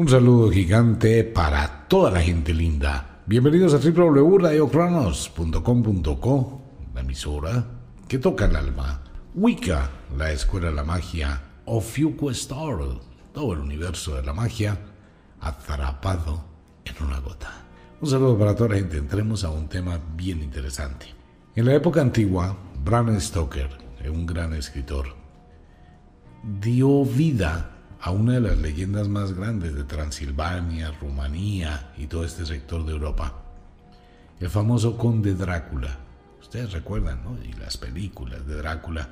Un saludo gigante para toda la gente linda. Bienvenidos a www.radiocronos.com.co, la emisora que toca el alma. Wicca, la escuela de la magia. Ofiuco Star, todo el universo de la magia atrapado en una gota. Un saludo para toda la gente. Entremos a un tema bien interesante. En la época antigua, Bram Stoker, un gran escritor, dio vida a una de las leyendas más grandes de Transilvania, Rumanía y todo este sector de Europa. El famoso conde Drácula. Ustedes recuerdan, ¿no? Y las películas de Drácula,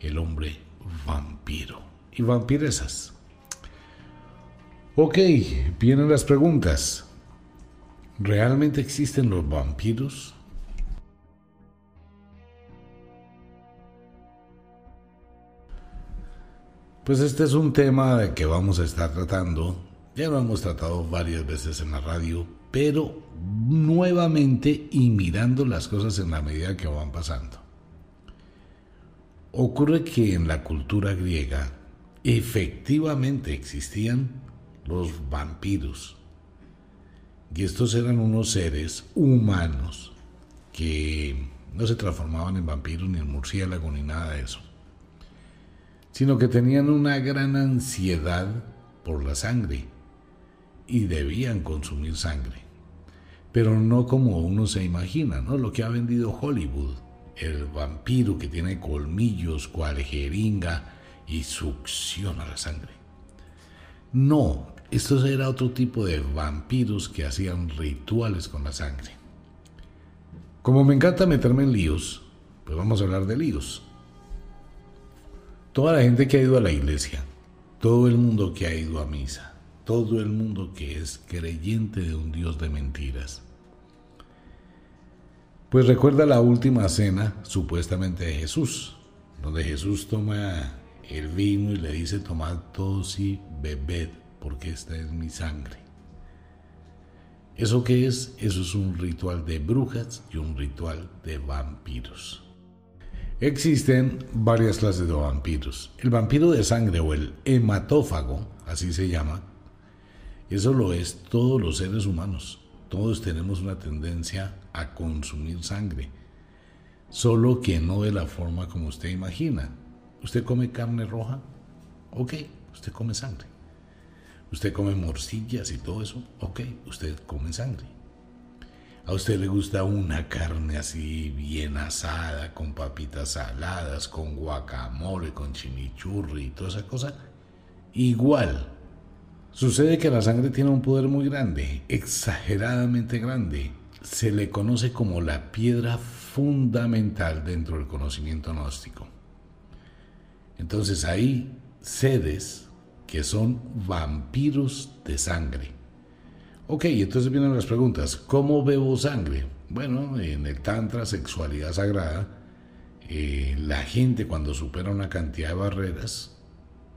el hombre vampiro. Y vampiresas. Ok, vienen las preguntas. ¿Realmente existen los vampiros? Pues este es un tema de que vamos a estar tratando. Ya lo hemos tratado varias veces en la radio, pero nuevamente y mirando las cosas en la medida que van pasando. Ocurre que en la cultura griega efectivamente existían los vampiros. Y estos eran unos seres humanos que no se transformaban en vampiros ni en murciélago ni nada de eso sino que tenían una gran ansiedad por la sangre y debían consumir sangre. Pero no como uno se imagina, ¿no? Lo que ha vendido Hollywood, el vampiro que tiene colmillos, cual jeringa y succiona la sangre. No, estos era otro tipo de vampiros que hacían rituales con la sangre. Como me encanta meterme en líos, pues vamos a hablar de líos. Toda la gente que ha ido a la iglesia, todo el mundo que ha ido a misa, todo el mundo que es creyente de un Dios de mentiras. Pues recuerda la última cena supuestamente de Jesús, donde Jesús toma el vino y le dice, tomad todos y bebed, porque esta es mi sangre. ¿Eso qué es? Eso es un ritual de brujas y un ritual de vampiros. Existen varias clases de vampiros. El vampiro de sangre o el hematófago, así se llama, eso lo es todos los seres humanos. Todos tenemos una tendencia a consumir sangre, solo que no de la forma como usted imagina. ¿Usted come carne roja? Ok, usted come sangre. ¿Usted come morcillas y todo eso? Ok, usted come sangre. ¿A usted le gusta una carne así bien asada, con papitas saladas, con guacamole, con chimichurri y toda esa cosa? Igual. Sucede que la sangre tiene un poder muy grande, exageradamente grande. Se le conoce como la piedra fundamental dentro del conocimiento gnóstico. Entonces hay seres que son vampiros de sangre Ok, entonces vienen las preguntas. ¿Cómo bebo sangre? Bueno, en el Tantra, sexualidad sagrada, eh, la gente cuando supera una cantidad de barreras,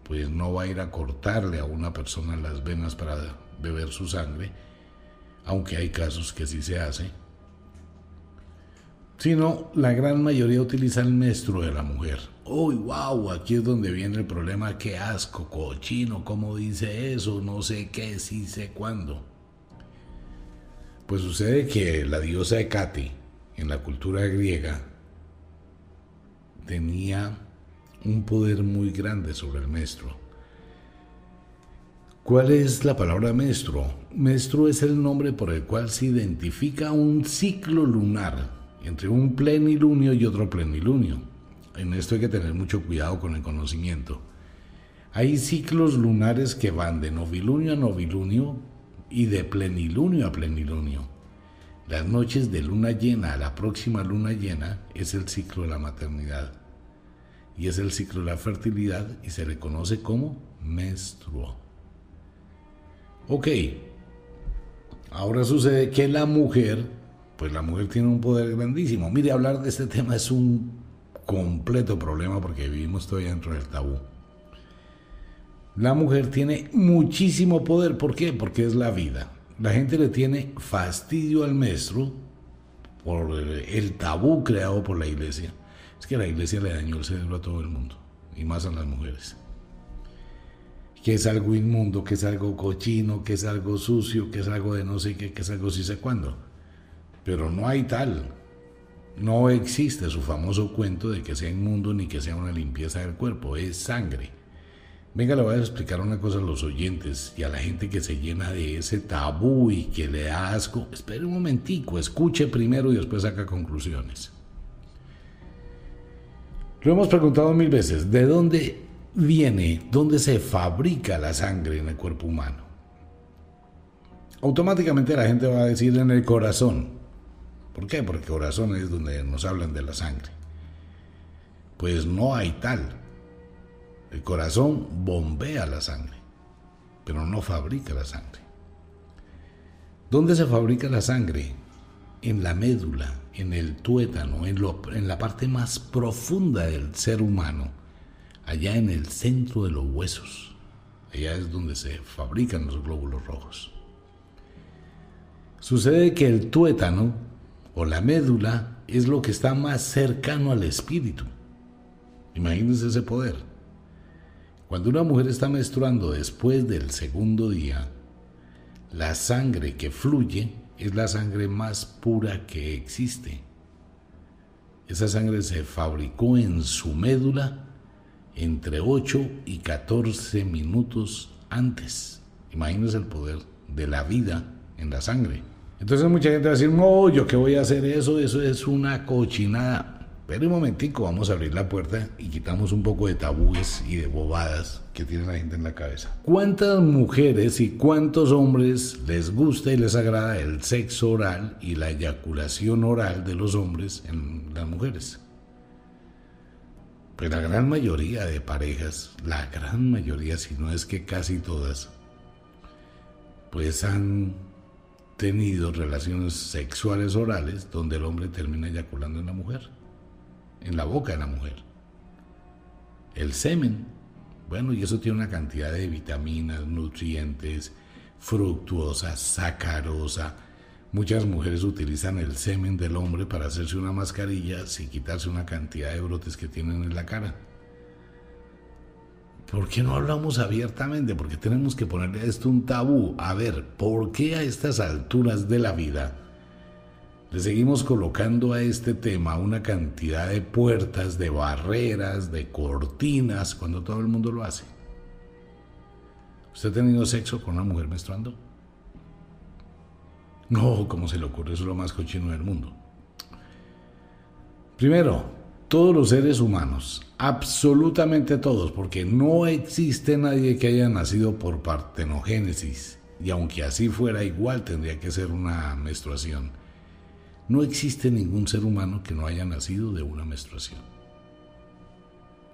pues no va a ir a cortarle a una persona las venas para beber su sangre, aunque hay casos que sí se hace, sino la gran mayoría utiliza el menstruo de la mujer. Uy, wow, aquí es donde viene el problema, qué asco, cochino, ¿cómo dice eso? No sé qué, sí sé cuándo. Pues sucede que la diosa Hecate en la cultura griega tenía un poder muy grande sobre el menstruo. ¿Cuál es la palabra menstruo? Menstruo es el nombre por el cual se identifica un ciclo lunar entre un plenilunio y otro plenilunio. En esto hay que tener mucho cuidado con el conocimiento. Hay ciclos lunares que van de novilunio a novilunio y de plenilunio a plenilunio. Las noches de luna llena a la próxima luna llena es el ciclo de la maternidad y es el ciclo de la fertilidad y se le conoce como menstruo. Ok, ahora sucede que la mujer, pues la mujer tiene un poder grandísimo. Mire, hablar de este tema es un completo problema porque vivimos todavía dentro del tabú. La mujer tiene muchísimo poder. ¿Por qué? Porque es la vida. La gente le tiene fastidio al maestro por el tabú creado por la iglesia. Es que la iglesia le dañó el cerebro a todo el mundo, y más a las mujeres. que es algo inmundo, que es algo cochino, que es algo sucio, que es algo de no sé qué, que es algo sí sé cuándo. Pero no hay tal. No existe su famoso cuento de que sea inmundo ni que sea una limpieza del cuerpo, es sangre. Venga, le voy a explicar una cosa a los oyentes y a la gente que se llena de ese tabú y que le da asco. Espere un momentico, escuche primero y después saca conclusiones. Lo hemos preguntado mil veces, ¿de dónde viene, dónde se fabrica la sangre en el cuerpo humano? Automáticamente la gente va a decir en el corazón. ¿Por qué? Porque corazón es donde nos hablan de la sangre. Pues no hay tal. El corazón bombea la sangre, pero no fabrica la sangre. ¿Dónde se fabrica la sangre? En la médula, en el tuétano, en, la parte más profunda del ser humano, allá en el centro de los huesos. Allá es donde se fabrican los glóbulos rojos. Sucede que el tuétano o la médula es lo que está más cercano al espíritu. Imagínense ese poder. Cuando una mujer está menstruando después del segundo día, la sangre que fluye es la sangre más pura que existe. Esa sangre se fabricó en su médula entre 8 y 14 minutos antes. Imagínense el poder de la vida en la sangre. Entonces mucha gente va a decir, no, yo qué voy a hacer eso, eso es una cochinada. Pero un momentico, vamos a abrir la puerta y quitamos un poco de tabúes y de bobadas que tiene la gente en la cabeza. ¿Cuántas mujeres y cuántos hombres les gusta y les agrada el sexo oral y la eyaculación oral de los hombres en las mujeres? Pues la gran mayoría de parejas, la gran mayoría, si no es que casi todas, pues han tenido relaciones sexuales orales donde el hombre termina eyaculando en la mujer en la boca de la mujer. El semen, bueno, y eso tiene una cantidad de vitaminas, nutrientes, fructuosa, sacarosa. Muchas mujeres utilizan el semen del hombre para hacerse una mascarilla sin quitarse una cantidad de brotes que tienen en la cara. ¿Por qué no hablamos abiertamente? Porque tenemos que ponerle a esto un tabú. A ver, ¿por qué a estas alturas de la vida le seguimos colocando a este tema una cantidad de puertas, de barreras, de cortinas, cuando todo el mundo lo hace. ¿Usted ha tenido sexo con una mujer menstruando? No, ¿cómo se le ocurre? Eso es lo más cochino del mundo. Primero, todos los seres humanos, absolutamente todos, porque no existe nadie que haya nacido por partenogénesis, y aunque así fuera, igual tendría que ser una menstruación no existe ningún ser humano que no haya nacido de una menstruación.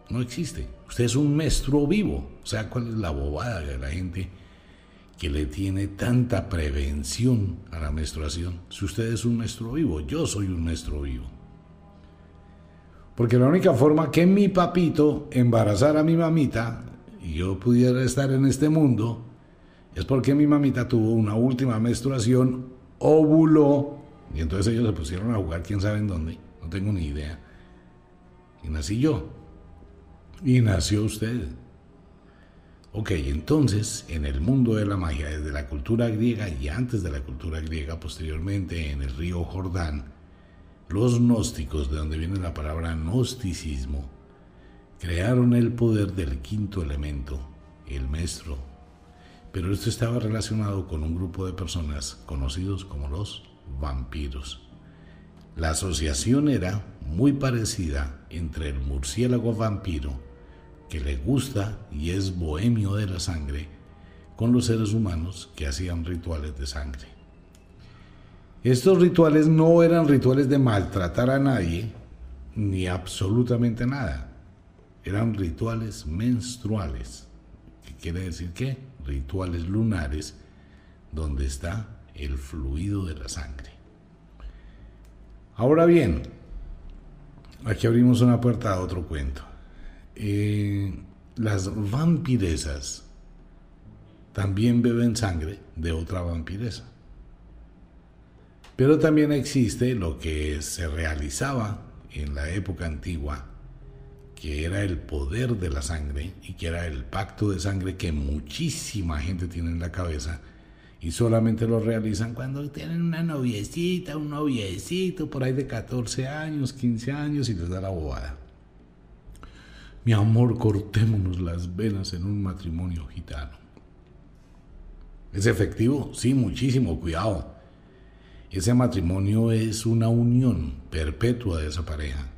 No existe. Usted es un menstruo vivo. O sea, ¿cuál es la bobada de la gente que le tiene tanta prevención a la menstruación? Si usted es un menstruo vivo, yo soy un menstruo vivo. Porque la única forma que mi papito embarazara a mi mamita y yo pudiera estar en este mundo es porque mi mamita tuvo una última menstruación, óvulo y entonces ellos se pusieron a jugar quién sabe en dónde, no tengo ni idea. Y nací yo. Y nació usted. Ok, entonces en el mundo de la magia, desde la cultura griega y antes de la cultura griega, posteriormente en el río Jordán, los gnósticos, de donde viene la palabra gnosticismo, crearon el poder del quinto elemento, el maestro. Pero esto estaba relacionado con un grupo de personas conocidos como los vampiros. La asociación era muy parecida entre el murciélago vampiro, que le gusta y es bohemio de la sangre, con los seres humanos que hacían rituales de sangre. Estos rituales no eran rituales de maltratar a nadie, ni absolutamente nada. Eran rituales menstruales. ¿Qué quiere decir qué? Rituales lunares, donde está el fluido de la sangre. Ahora bien, aquí abrimos una puerta a otro cuento. Eh, las vampiresas también beben sangre de otra vampiresa. Pero también existe lo que se realizaba en la época antigua, que era el poder de la sangre y que era el pacto de sangre que muchísima gente tiene en la cabeza y solamente lo realizan cuando tienen una noviecita, un noviecito por ahí de 14 años, 15 años y les da la bobada. Mi amor, cortémonos las venas en un matrimonio gitano. ¿Es efectivo? Sí, muchísimo, cuidado. Ese matrimonio es una unión perpetua de esa pareja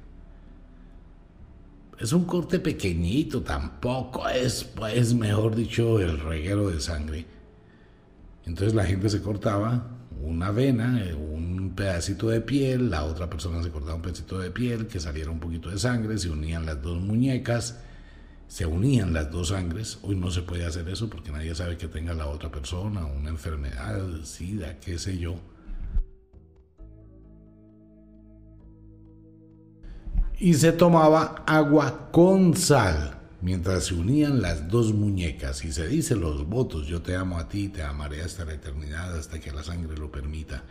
es un corte pequeñito, tampoco es, pues, mejor dicho, el reguero de sangre. Entonces la gente se cortaba una vena, eh, un pedacito de piel, la otra persona se cortaba un pedacito de piel, que saliera un poquito de sangre, se unían las dos muñecas, se unían las dos sangres. Hoy no se puede hacer eso porque nadie sabe que tenga la otra persona, una enfermedad, sida, qué sé yo. y se tomaba agua con sal mientras se unían las dos muñecas y se dice los votos, yo te amo a ti, te amaré hasta la eternidad, hasta que la sangre lo permita,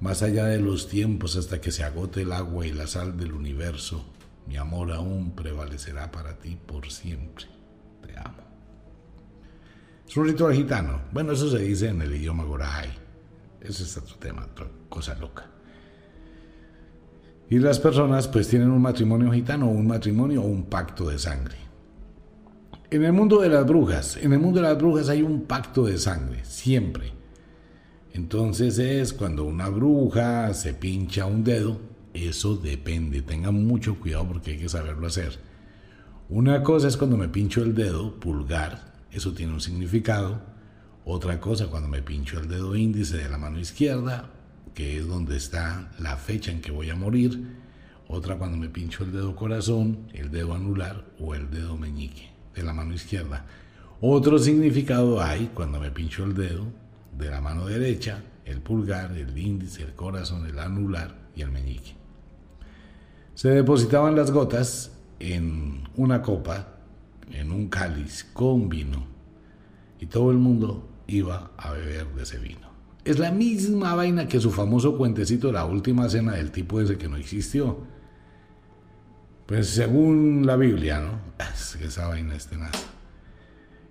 más allá de los tiempos, hasta que se agote el agua y la sal del universo, mi amor aún prevalecerá para ti por siempre, te amo. Es un ritual gitano, bueno, eso se dice en el idioma Gorai, ese es otro tema, otra cosa loca. Y las personas pues tienen un matrimonio gitano, un matrimonio o un pacto de sangre. En el mundo de las brujas, en el mundo de las brujas hay un pacto de sangre, siempre. Entonces es cuando una bruja se pincha un dedo, eso depende, tengan mucho cuidado porque hay que saberlo hacer. Una cosa es cuando me pincho el dedo pulgar, eso tiene un significado. Otra cosa cuando me pincho el dedo índice de la mano izquierda, que es donde está la fecha en que voy a morir, otra cuando me pincho el dedo corazón, el dedo anular o el dedo meñique de la mano izquierda. Otro significado hay cuando me pincho el dedo de la mano derecha, el pulgar, el índice, el corazón, el anular y el meñique. Se depositaban las gotas en una copa, en un cáliz con vino, y todo el mundo iba a beber de ese vino. Es la misma vaina que su famoso cuentecito la última cena del tipo ese que no existió. Pues según la Biblia, ¿no? Es que esa vaina es tenaz.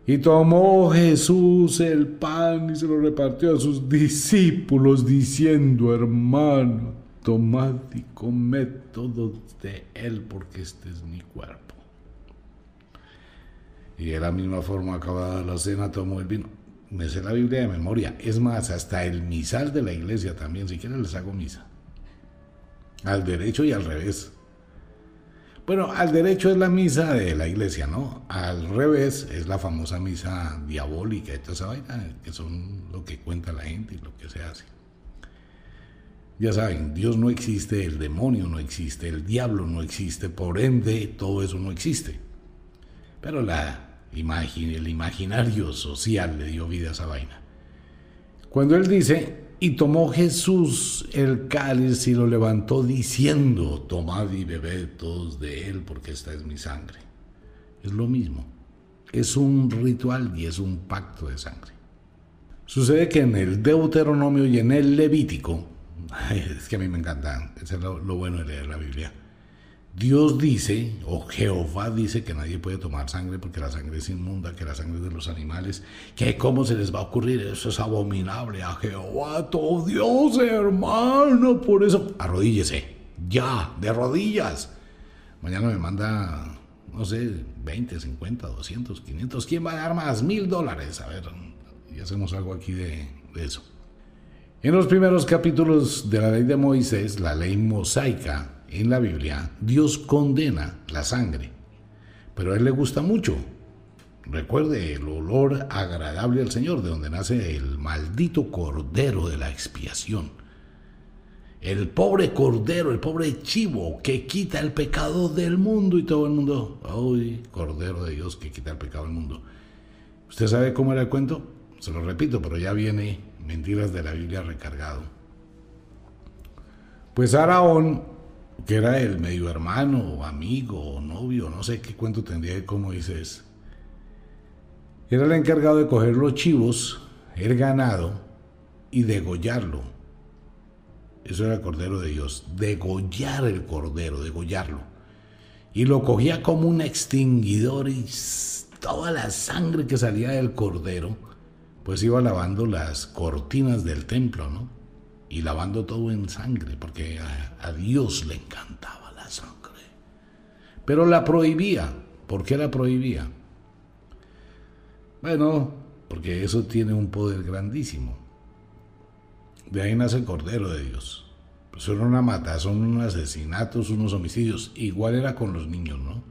Y tomó Jesús el pan y se lo repartió a sus discípulos diciendo, hermano, tomad y comed todos de él porque este es mi cuerpo. Y de la misma forma acabada la cena tomó el vino me sé la Biblia de memoria. Es más, hasta el misal de la iglesia también, si quieren les hago misa. Al derecho y al revés. Bueno, al derecho es la misa de la iglesia, ¿no? Al revés es la famosa misa diabólica y toda esa vaina, que son lo que cuenta la gente y lo que se hace. Ya saben, Dios no existe, el demonio no existe, el diablo no existe, por ende todo eso no existe. Pero la el imaginario social le dio vida a esa vaina. Cuando él dice, y tomó Jesús el cáliz y lo levantó diciendo, tomad y bebed todos de él porque esta es mi sangre. Es lo mismo. Es un ritual y es un pacto de sangre. Sucede que en el Deuteronomio y en el Levítico, es que a mí me encanta, es lo bueno de leer la Biblia, Dios dice, o Jehová dice que nadie puede tomar sangre porque la sangre es inmunda, que la sangre es de los animales, que cómo se les va a ocurrir, eso es abominable a Jehová, todo Dios, hermano, por eso, arrodíllese, ya, de rodillas. Mañana me manda, no sé, 20, 50, 200, 500, ¿quién va a dar más? Mil dólares, a ver, y hacemos algo aquí de, de eso. En los primeros capítulos de la ley de Moisés, la ley mosaica, en la Biblia, Dios condena la sangre, pero a Él le gusta mucho. Recuerde el olor agradable al Señor, de donde nace el maldito cordero de la expiación. El pobre cordero, el pobre chivo que quita el pecado del mundo y todo el mundo. ¡Ay, cordero de Dios que quita el pecado del mundo! ¿Usted sabe cómo era el cuento? Se lo repito, pero ya viene Mentiras de la Biblia recargado. Pues Araón que era el medio hermano, amigo, o novio, no sé qué cuento tendría como dices. Era el encargado de coger los chivos, el ganado, y degollarlo. Eso era el cordero de Dios, degollar el cordero, degollarlo. y lo cogía como un extinguidor y toda la sangre que salía del cordero, pues iba lavando las cortinas del templo, ¿no? Y lavando todo en sangre, porque a, Dios le encantaba la sangre. Pero la prohibía. ¿Por qué la prohibía? Bueno, porque eso tiene un poder grandísimo. De ahí nace el Cordero de Dios. Pues era una mata, son unos asesinatos, unos homicidios. Igual era con los niños, ¿no?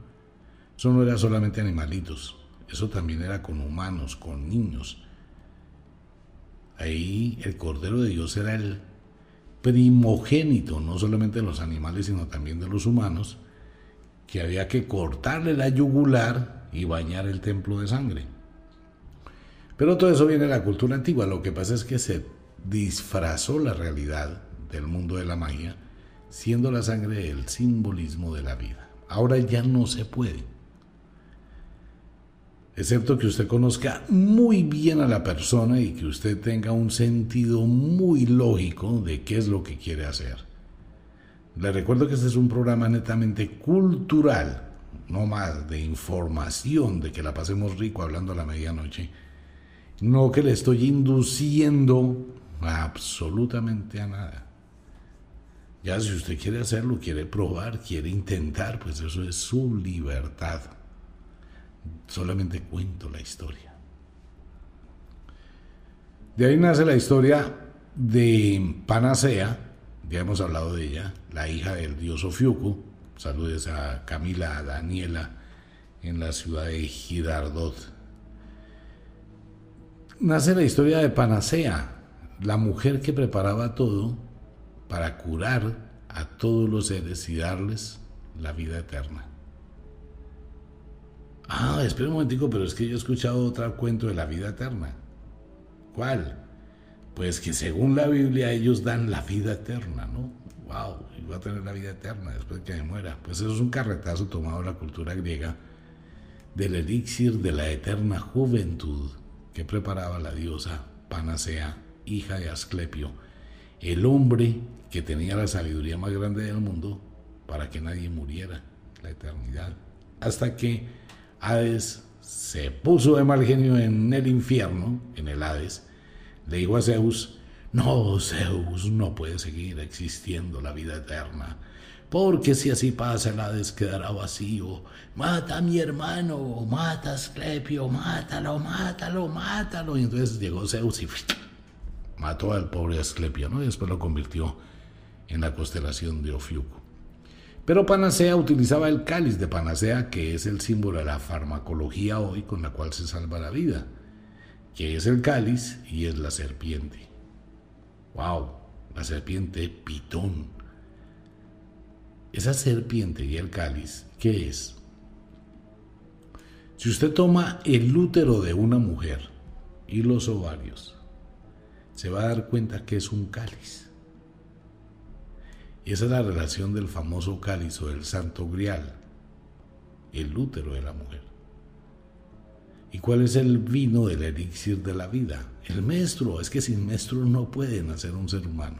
Eso no era solamente animalitos, eso también era con humanos, con niños. Ahí el Cordero de Dios era el primogénito, no solamente de los animales, sino también de los humanos, que había que cortarle la yugular y bañar el templo de sangre. Pero todo eso viene de la cultura antigua, lo que pasa es que se disfrazó la realidad del mundo de la magia, siendo la sangre el simbolismo de la vida. Ahora ya no se puede excepto que usted conozca muy bien a la persona y que usted tenga un sentido muy lógico de qué es lo que quiere hacer. Le recuerdo que este es un programa netamente cultural, no más de información, de que la pasemos rico hablando a la medianoche, no que le estoy induciendo absolutamente a nada. Ya si usted quiere hacerlo, quiere probar, quiere intentar, pues eso es su libertad solamente cuento la historia. De ahí nace la historia de Panacea, ya hemos hablado de ella, la hija del dios Ofiuku. Saludes a Camila, a Daniela, en la ciudad de Girardot. Nace la historia de Panacea, la mujer que preparaba todo para curar a todos los seres y darles la vida eterna. Ah, espera un momentico, pero es que yo he escuchado otro cuento de la vida eterna. ¿Cuál? Pues que según la Biblia ellos dan la vida eterna, ¿no? ¡Wow! Y va a tener la vida eterna después de que me muera. Pues eso es un carretazo tomado de la cultura griega del elixir de la eterna juventud que preparaba la diosa Panacea, hija de Asclepio, el hombre que tenía la sabiduría más grande del mundo para que nadie muriera, la eternidad. Hasta que Hades se puso de mal genio en el infierno, en el Hades, le dijo a Zeus, no, Zeus, no puede seguir existiendo la vida eterna, porque si así pasa el Hades quedará vacío. Mata a mi hermano, mata a Asclepio, mátalo, mátalo, mátalo. Y entonces llegó Zeus y mató al pobre Asclepio, ¿no? Y después lo convirtió en la constelación de Ofiuco. Pero Panacea utilizaba el cáliz de Panacea, que es el símbolo de la farmacología hoy con la cual se salva la vida, que es el cáliz y es la serpiente. ¡Wow! La serpiente pitón. Esa serpiente y el cáliz, ¿qué es? Si usted toma el útero de una mujer y los ovarios, se va a dar cuenta que es un cáliz. Y esa es la relación del famoso cáliz o del santo grial, el útero de la mujer. ¿Y cuál es el vino del elixir de la vida? El menstruo. Es que sin menstruo no puede nacer un ser humano.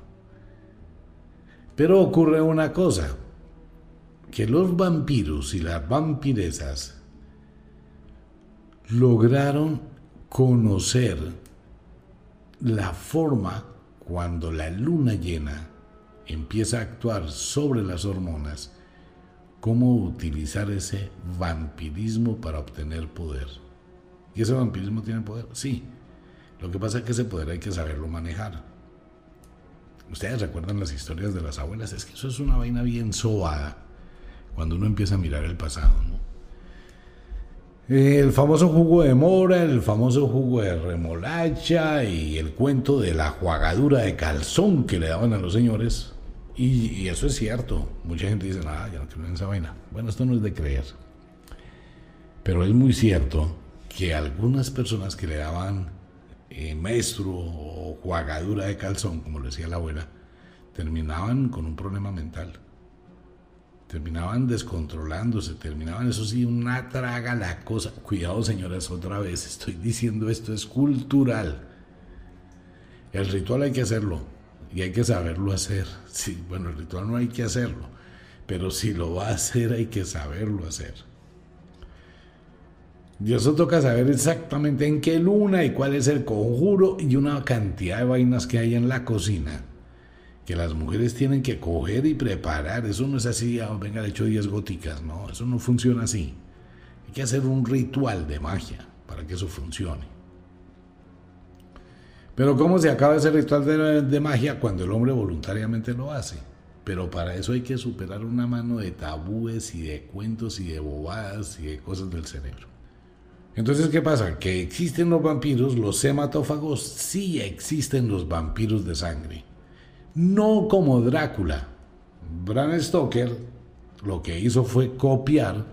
Pero ocurre una cosa, que los vampiros y las vampiresas lograron conocer la forma cuando la luna llena empieza a actuar sobre las hormonas, cómo utilizar ese vampirismo para obtener poder. ¿Y ese vampirismo tiene poder? Sí. Lo que pasa es que ese poder hay que saberlo manejar. Ustedes recuerdan las historias de las abuelas, es que eso es una vaina bien sobada cuando uno empieza a mirar el pasado, El famoso jugo de mora, el famoso jugo de remolacha y el cuento de la jugadura de calzón que le daban a los señores, y, eso es cierto. Mucha gente dice, nada, ya no creo en esa vaina. Bueno, esto no es de creer. Pero es muy cierto que algunas personas que le daban eh, maestro o jugadura de calzón, como le decía la abuela, terminaban con un problema mental. Terminaban descontrolándose, terminaban, eso sí, una traga la cosa. Cuidado, señoras, otra vez, estoy diciendo esto es cultural. El ritual hay que hacerlo y hay que saberlo hacer. Sí, bueno, el ritual no hay que hacerlo, Pero si lo va a hacer hay que saberlo hacer. Y eso toca saber exactamente en qué luna y cuál es el conjuro y una cantidad de vainas que hay en la cocina que las mujeres tienen que coger y preparar. Eso no es así, ah, venga, le hecho 10 góticas, no, eso no funciona así. Hay que hacer un ritual de magia para que eso funcione. Pero ¿cómo se acaba ese ritual de, magia cuando el hombre voluntariamente lo hace? Pero para eso hay que superar una mano de tabúes y de cuentos y de bobadas y de cosas del cerebro. Entonces, ¿qué pasa? Que existen los vampiros, los hematófagos, sí existen los vampiros de sangre. No como Drácula. Bram Stoker lo que hizo fue copiar.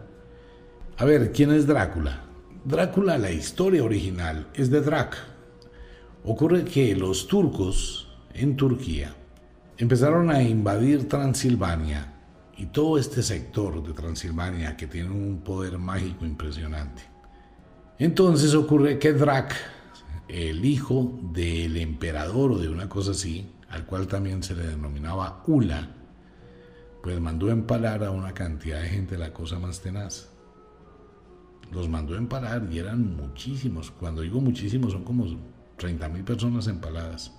A ver, ¿quién es Drácula? Drácula, la historia original, es de Drac. Ocurre que los turcos en Turquía empezaron a invadir Transilvania y todo este sector de Transilvania que tiene un poder mágico impresionante. Entonces ocurre que Drac, el hijo del emperador o de una cosa así, al cual también se le denominaba Ula, pues mandó empalar a una cantidad de gente la cosa más tenaz. Los mandó empalar y eran muchísimos. Cuando digo muchísimos son como 30 mil personas empaladas.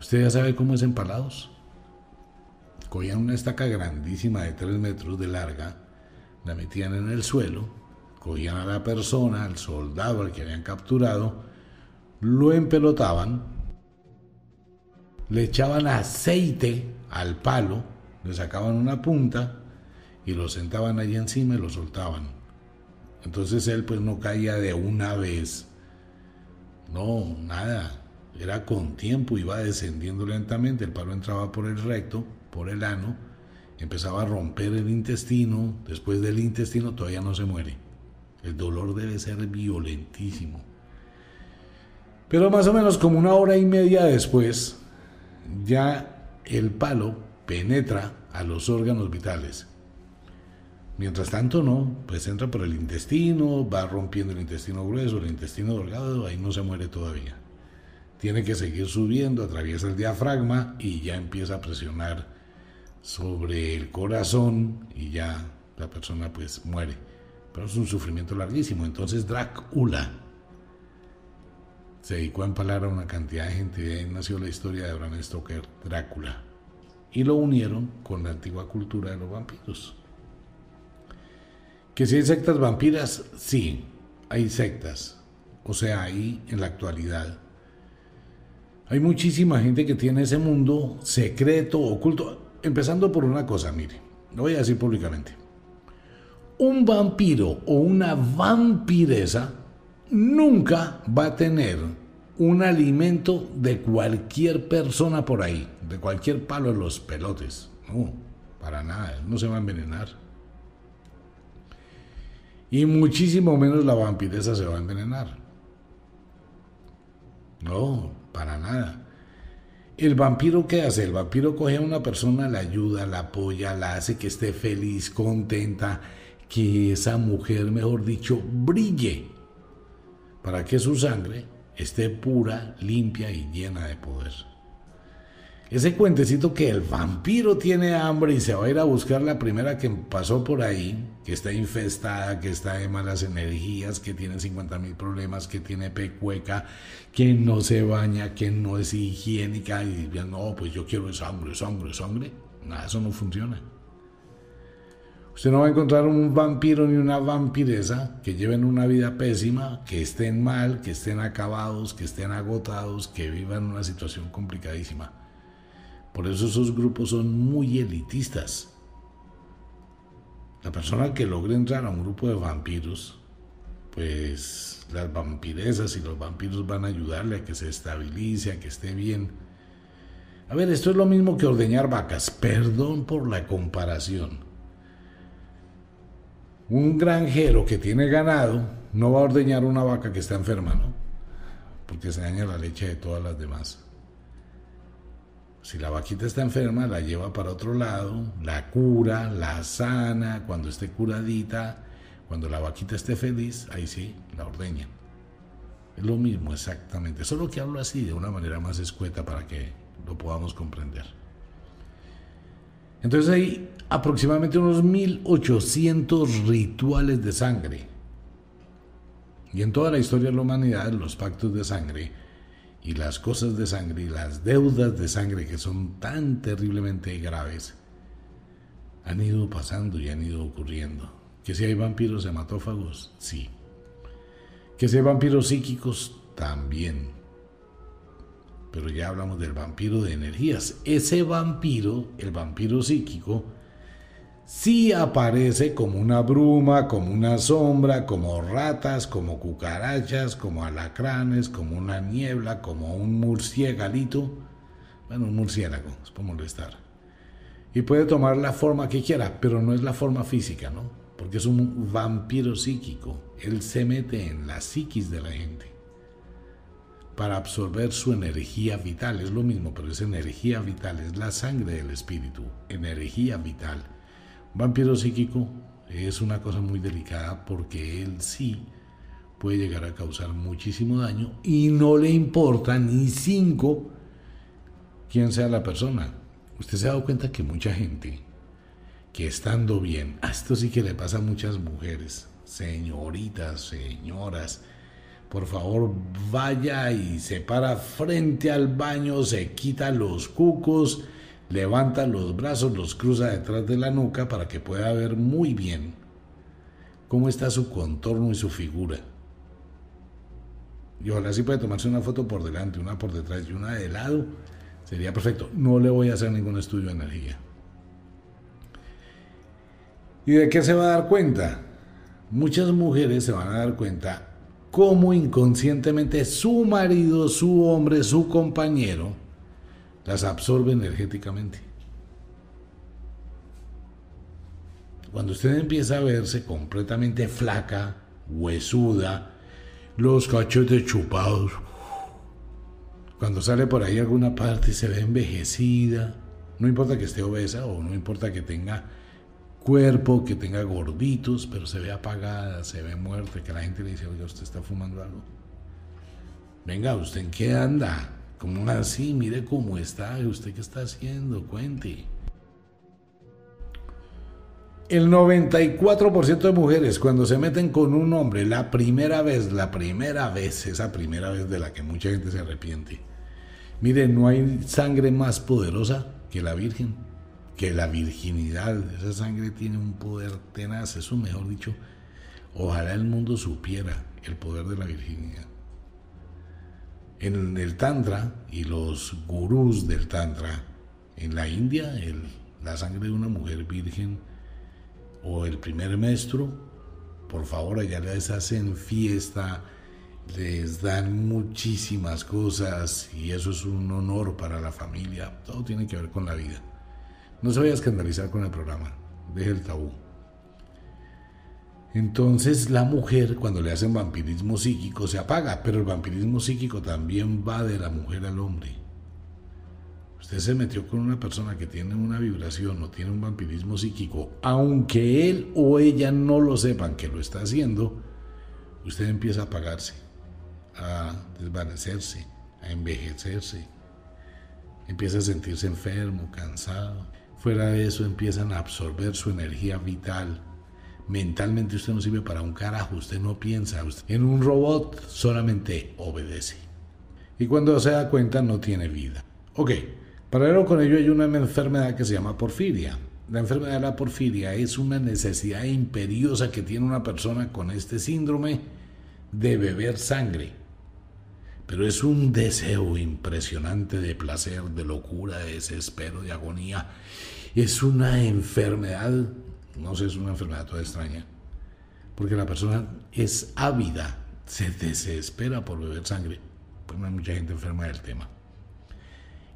¿Usted ya sabe cómo es empalados? Cogían una estaca grandísima de 3 metros de larga, la metían en el suelo, cogían a la persona, al soldado al que habían capturado, lo empelotaban, le echaban aceite al palo, le sacaban una punta y lo sentaban allí encima y lo soltaban. Entonces él pues no caía de una vez. No, nada. Era con tiempo, iba descendiendo lentamente, el palo entraba por el recto, por el ano, empezaba a romper el intestino, después del intestino todavía no se muere. El dolor debe ser violentísimo. Pero más o menos como una hora y media después, ya el palo penetra a los órganos vitales. Mientras tanto, no, pues entra por el intestino, va rompiendo el intestino grueso, el intestino delgado, ahí no se muere todavía. Tiene que seguir subiendo, atraviesa el diafragma y ya empieza a presionar sobre el corazón y ya la persona pues muere. Pero es un sufrimiento larguísimo. Entonces Drácula se dedicó a empalar a una cantidad de gente y ahí nació la historia de Bram Stoker, Drácula. Y lo unieron con la antigua cultura de los vampiros. Que si hay sectas vampiras, sí, hay sectas. O sea, hay en la actualidad. Hay muchísima gente que tiene ese mundo secreto, oculto. Empezando por una cosa, mire, lo voy a decir públicamente. Un vampiro o una vampiresa nunca va a tener un alimento de cualquier persona por ahí, de cualquier palo en los pelotes. No, para nada, no se va a envenenar. Y muchísimo menos la vampiresa se va a envenenar. No, para nada. El vampiro, ¿qué hace? El vampiro coge a una persona, la ayuda, la apoya, la hace que esté feliz, contenta, que esa mujer, mejor dicho, brille para que su sangre esté pura, limpia y llena de poder. Ese cuentecito que el vampiro tiene hambre y se va a ir a buscar la primera que pasó por ahí, que está infestada, que está de malas energías, que tiene 50 mil problemas, que tiene pecueca, que no se baña, que no es higiénica y no, pues yo quiero sangre, sangre, sangre. Nada, eso no funciona. Usted no va a encontrar un vampiro ni una vampiresa que lleven una vida pésima, que estén mal, que estén acabados, que estén agotados, que vivan una situación complicadísima. Por eso esos grupos son muy elitistas. La persona que logre entrar a un grupo de vampiros, pues las vampiresas y los vampiros van a ayudarle a que se estabilice, a que esté bien. A ver, esto es lo mismo que ordeñar vacas. Perdón por la comparación un granjero que tiene ganado no va a ordeñar una vaca que está enferma, ¿no? Porque se daña la leche de todas las demás. Si la vaquita está enferma, la lleva para otro lado, la cura, la sana, cuando esté curadita, cuando la vaquita esté feliz, ahí sí, la ordeñan. Es lo mismo exactamente, solo que hablo así de una manera más escueta para que lo podamos comprender. Entonces hay aproximadamente unos 1800 rituales de sangre. Y en toda la historia de la humanidad, los pactos de sangre y las cosas de sangre y las deudas de sangre que son tan terriblemente graves han ido pasando y han ido ocurriendo. Que si hay vampiros hematófagos, sí. Que si hay vampiros psíquicos, también. Pero ya hablamos del vampiro de energías. Ese vampiro, el vampiro psíquico, sí aparece como una bruma, como una sombra, como ratas, como cucarachas, como alacranes, como una niebla, como un murciégalito. Bueno, un murciélago, es por molestar. Y puede tomar la forma que quiera, pero no es la forma física, ¿no? Porque es un vampiro psíquico. Él se mete en la psiquis de la gente para absorber su energía vital. Es lo mismo, pero es energía vital, es la sangre del espíritu, energía vital. Vampiro psíquico es una cosa muy delicada porque él sí puede llegar a causar muchísimo daño y no le importa ni cinco quién sea la persona. Usted se ha dado cuenta que mucha gente que estando bien, esto sí que le pasa a muchas mujeres, señoritas, señoras, por favor vaya y se para frente al baño, se quita los cucos, levanta los brazos, los cruza detrás de la nuca para que pueda ver muy bien cómo está su contorno y su figura. Y ojalá sí puede tomarse una foto por delante, una por detrás y una de lado. Sería perfecto. No le voy a hacer ningún estudio de energía. ¿Y de qué se va a dar cuenta? Muchas mujeres se van a dar cuenta cómo inconscientemente su marido, su hombre, su compañero las absorbe energéticamente. Cuando usted empieza a verse completamente flaca, huesuda, los cachetes chupados, cuando sale por ahí alguna parte y se ve envejecida, no importa que esté obesa o no importa que tenga cuerpo, que tenga gorditos, pero se ve apagada, se ve muerta, que la gente le dice, oiga, usted está fumando algo. Venga, ¿usted en qué anda? ¿Cómo así? Mire cómo está, ¿usted qué está haciendo? Cuente. El 94% de mujeres cuando se meten con un hombre la primera vez, la primera vez, esa primera vez de la que mucha gente se arrepiente. Mire, no hay sangre más poderosa que la Virgen que la virginidad, esa sangre tiene un poder tenaz, eso mejor dicho, ojalá el mundo supiera el poder de la virginidad. En el Tantra y los gurús del Tantra, en la India, la sangre de una mujer virgen o el primer maestro, por favor, allá les hacen fiesta, les dan muchísimas cosas y eso es un honor para la familia, todo tiene que ver con la vida. No se vaya a escandalizar con el programa, deje el tabú. Entonces la mujer cuando le hacen vampirismo psíquico se apaga, pero el vampirismo psíquico también va de la mujer al hombre. Usted se metió con una persona que tiene una vibración o tiene un vampirismo psíquico, aunque él o ella no lo sepan que lo está haciendo, usted empieza a apagarse, a desvanecerse, a envejecerse, empieza a sentirse enfermo, cansado Fuera de eso empiezan a absorber su energía vital. Mentalmente usted no sirve para un carajo, usted no piensa. en un robot solamente obedece. Y cuando se da cuenta no tiene vida. Ok, paralelo con ello hay una enfermedad que se llama porfiria. La enfermedad de la porfiria es una necesidad imperiosa que tiene una persona con este síndrome de beber sangre. Pero es un deseo impresionante de placer, de locura, de desespero, de agonía es una enfermedad, no sé, es una enfermedad toda extraña, porque la persona es ávida, se desespera por beber sangre, pues no hay mucha gente enferma del tema.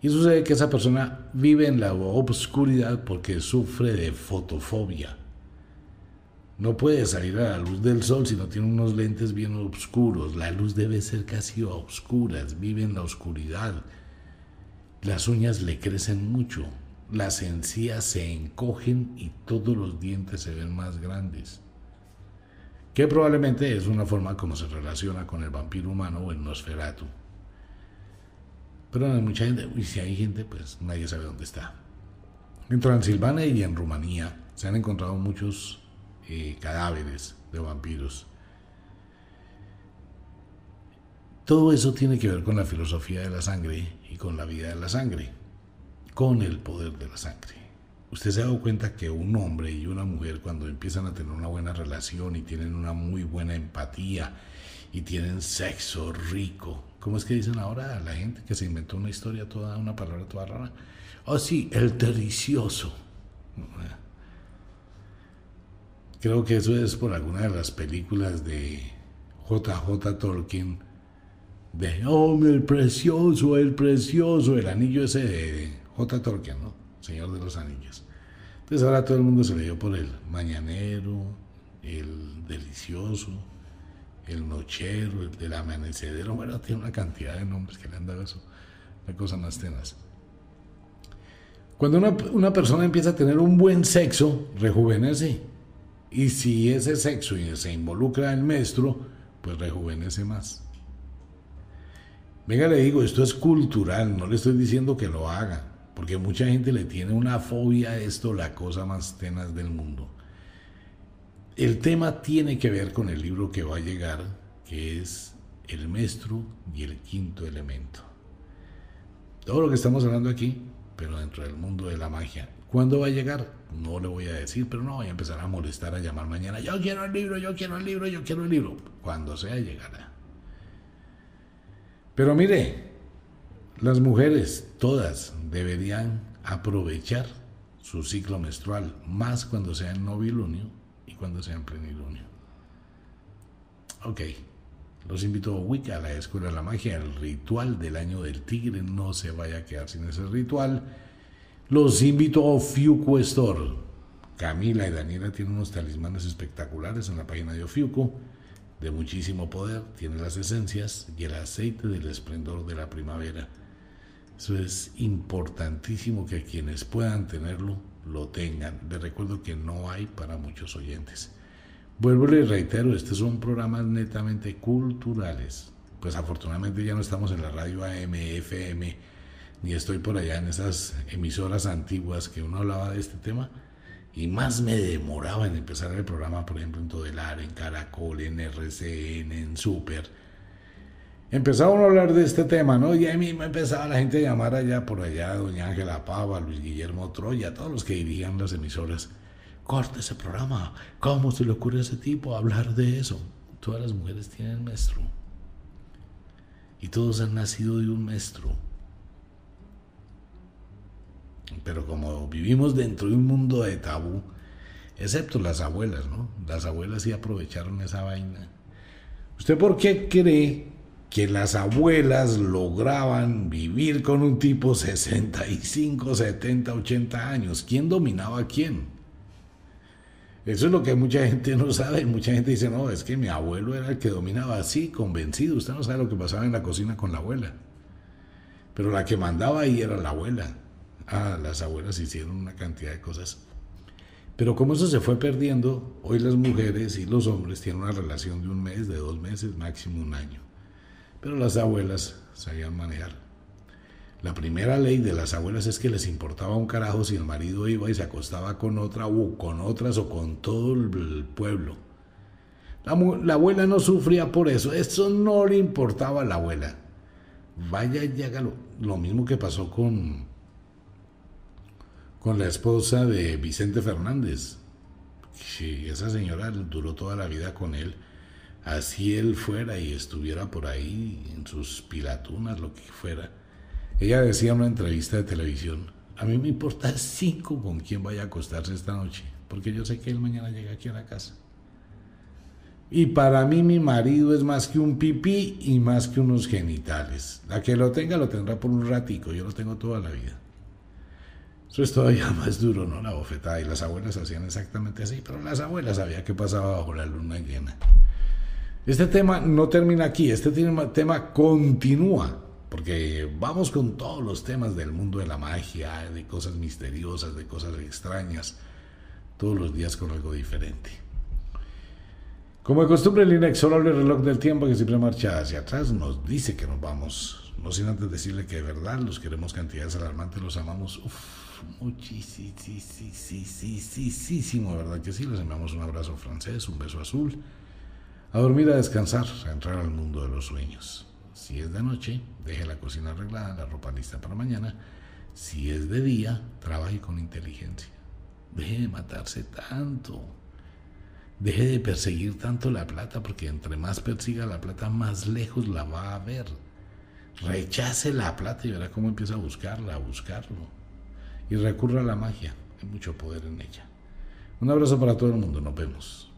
Y sucede que esa persona vive en la obscuridad porque sufre de fotofobia. No puede salir a la luz del sol si no tiene unos lentes bien oscuros. La luz debe ser casi oscura. Vive en la oscuridad. Las uñas le crecen mucho las encías se encogen y todos los dientes se ven más grandes. Que probablemente es una forma como se relaciona con el vampiro humano o el Nosferatu. Pero hay mucha gente, y si hay gente, pues nadie sabe dónde está. En Transilvania y en Rumanía se han encontrado muchos eh, cadáveres de vampiros. Todo eso tiene que ver con la filosofía de la sangre y con la vida de la sangre, con el poder de la sangre. Usted se ha dado cuenta que un hombre y una mujer cuando empiezan a tener una buena relación y tienen una muy buena empatía y tienen sexo rico, ¿cómo es que dicen ahora la gente que se inventó una historia toda, una palabra toda rara? Oh sí, el delicioso. Creo que eso es por alguna de las películas de JJ Tolkien de oh, el precioso, el precioso, el anillo ese de J. Tolkien, ¿no? Señor de los Anillos. Entonces ahora todo el mundo se le dio por el mañanero, el delicioso, el nochero, el del amanecedero. Bueno, tiene una cantidad de nombres que le han dado eso. Una cosa más tenaz. Cuando una, una persona empieza a tener un buen sexo, rejuvenece. Y si ese sexo se involucra el maestro, pues rejuvenece más. Venga, le digo, esto es cultural, no le estoy diciendo que lo haga, porque mucha gente le tiene una fobia a esto, la cosa más tenaz del mundo. El tema tiene que ver con el libro que va a llegar, que es El Maestro y el Quinto Elemento. Todo lo que estamos hablando aquí, pero dentro del mundo de la magia. ¿Cuándo va a llegar? No le voy a decir, pero no voy a empezar a molestar, a llamar mañana. Yo quiero el libro, yo quiero el libro, yo quiero el libro. Cuando sea, llegará. Pero mire, las mujeres todas deberían aprovechar su ciclo menstrual, más cuando sea en novilunio y cuando sea en plenilunio. Ok, los invito a Wicca, a la Escuela de la Magia, el ritual del año del tigre, no se vaya a quedar sin ese ritual. Los invito a Ofiuco Store. Camila y Daniela tienen unos talismanes espectaculares en la página de Ofiuco de muchísimo poder, tiene las esencias y el aceite del esplendor de la primavera. Eso es importantísimo que quienes puedan tenerlo lo tengan. Les recuerdo que no hay para muchos oyentes. Vuelvo y reitero, estos son programas netamente culturales. Pues afortunadamente ya no estamos en la radio AM, FM, ni estoy por allá en esas emisoras antiguas que uno hablaba de este tema y más me demoraba en empezar el programa, por ejemplo, en Todelar, en Caracol, en RCN, en Super. Empezaba a hablar de este tema, ¿no? Y a mí me empezaba la gente a llamar allá por allá, doña Ángela Pava, Luis Guillermo Troya, todos los que dirigían las emisoras. Corte ese programa. ¿Cómo se le ocurre a ese tipo hablar de eso? Todas las mujeres tienen maestro. Y todos han nacido de un maestro. Pero como vivimos dentro de un mundo de tabú, excepto las abuelas, ¿no? Las abuelas sí aprovecharon esa vaina. ¿Usted por qué cree que las abuelas lograban vivir con un tipo 65, 70, 80 años? ¿Quién dominaba a quién? Eso es lo que mucha gente no sabe. Mucha gente dice, no, es que mi abuelo era el que dominaba así, convencido. Usted no sabe lo que pasaba en la cocina con la abuela. Pero la que mandaba ahí era la abuela. Ah, las abuelas hicieron una cantidad de cosas. Pero como eso se fue perdiendo, hoy las mujeres y los hombres tienen una relación de un mes, de dos meses, máximo un año. Pero las abuelas sabían manejar. La primera ley de las abuelas es que les importaba un carajo si el marido iba y se acostaba con otra o con otras o con todo el pueblo. La, la abuela no sufría por eso, eso no le importaba a la abuela. Vaya y hágalo. Lo mismo que pasó con con la esposa de Vicente Fernández. Si esa señora duró toda la vida con él, así él fuera y estuviera por ahí en sus pilatunas, lo que fuera. Ella decía en una entrevista de televisión, a mí me importa cinco con quién vaya a acostarse esta noche, porque yo sé que él mañana llega aquí a la casa. Y para mí mi marido es más que un pipí y más que unos genitales. La que lo tenga lo tendrá por un ratico, yo lo tengo toda la vida. Eso es todavía más duro, ¿no? La bofetada. Y las abuelas hacían exactamente así, pero las abuelas sabían qué pasaba bajo la luna llena. Este tema no termina aquí, este tema continúa, porque vamos con todos los temas del mundo de la magia, de cosas misteriosas, de cosas extrañas, todos los días con algo diferente. Como de costumbre, el inexorable reloj del tiempo que siempre marcha hacia atrás nos dice que nos vamos No sin antes decirle que de verdad los queremos cantidades alarmantes, los amamos muchísimo, ¿verdad que sí? Les enviamos un abrazo francés, un beso azul. A dormir, a descansar, a entrar al mundo de los sueños. Si es de noche, deje la cocina arreglada, la ropa lista para mañana. Si es de día, trabaje con inteligencia. Deje de matarse tanto. Deje de perseguir tanto la plata, porque entre más persiga la plata, más lejos la va a ver. Rechace la plata y verá cómo empieza a buscarla, a buscarlo. Y recurra a la magia, hay mucho poder en ella. Un abrazo para todo el mundo, nos vemos.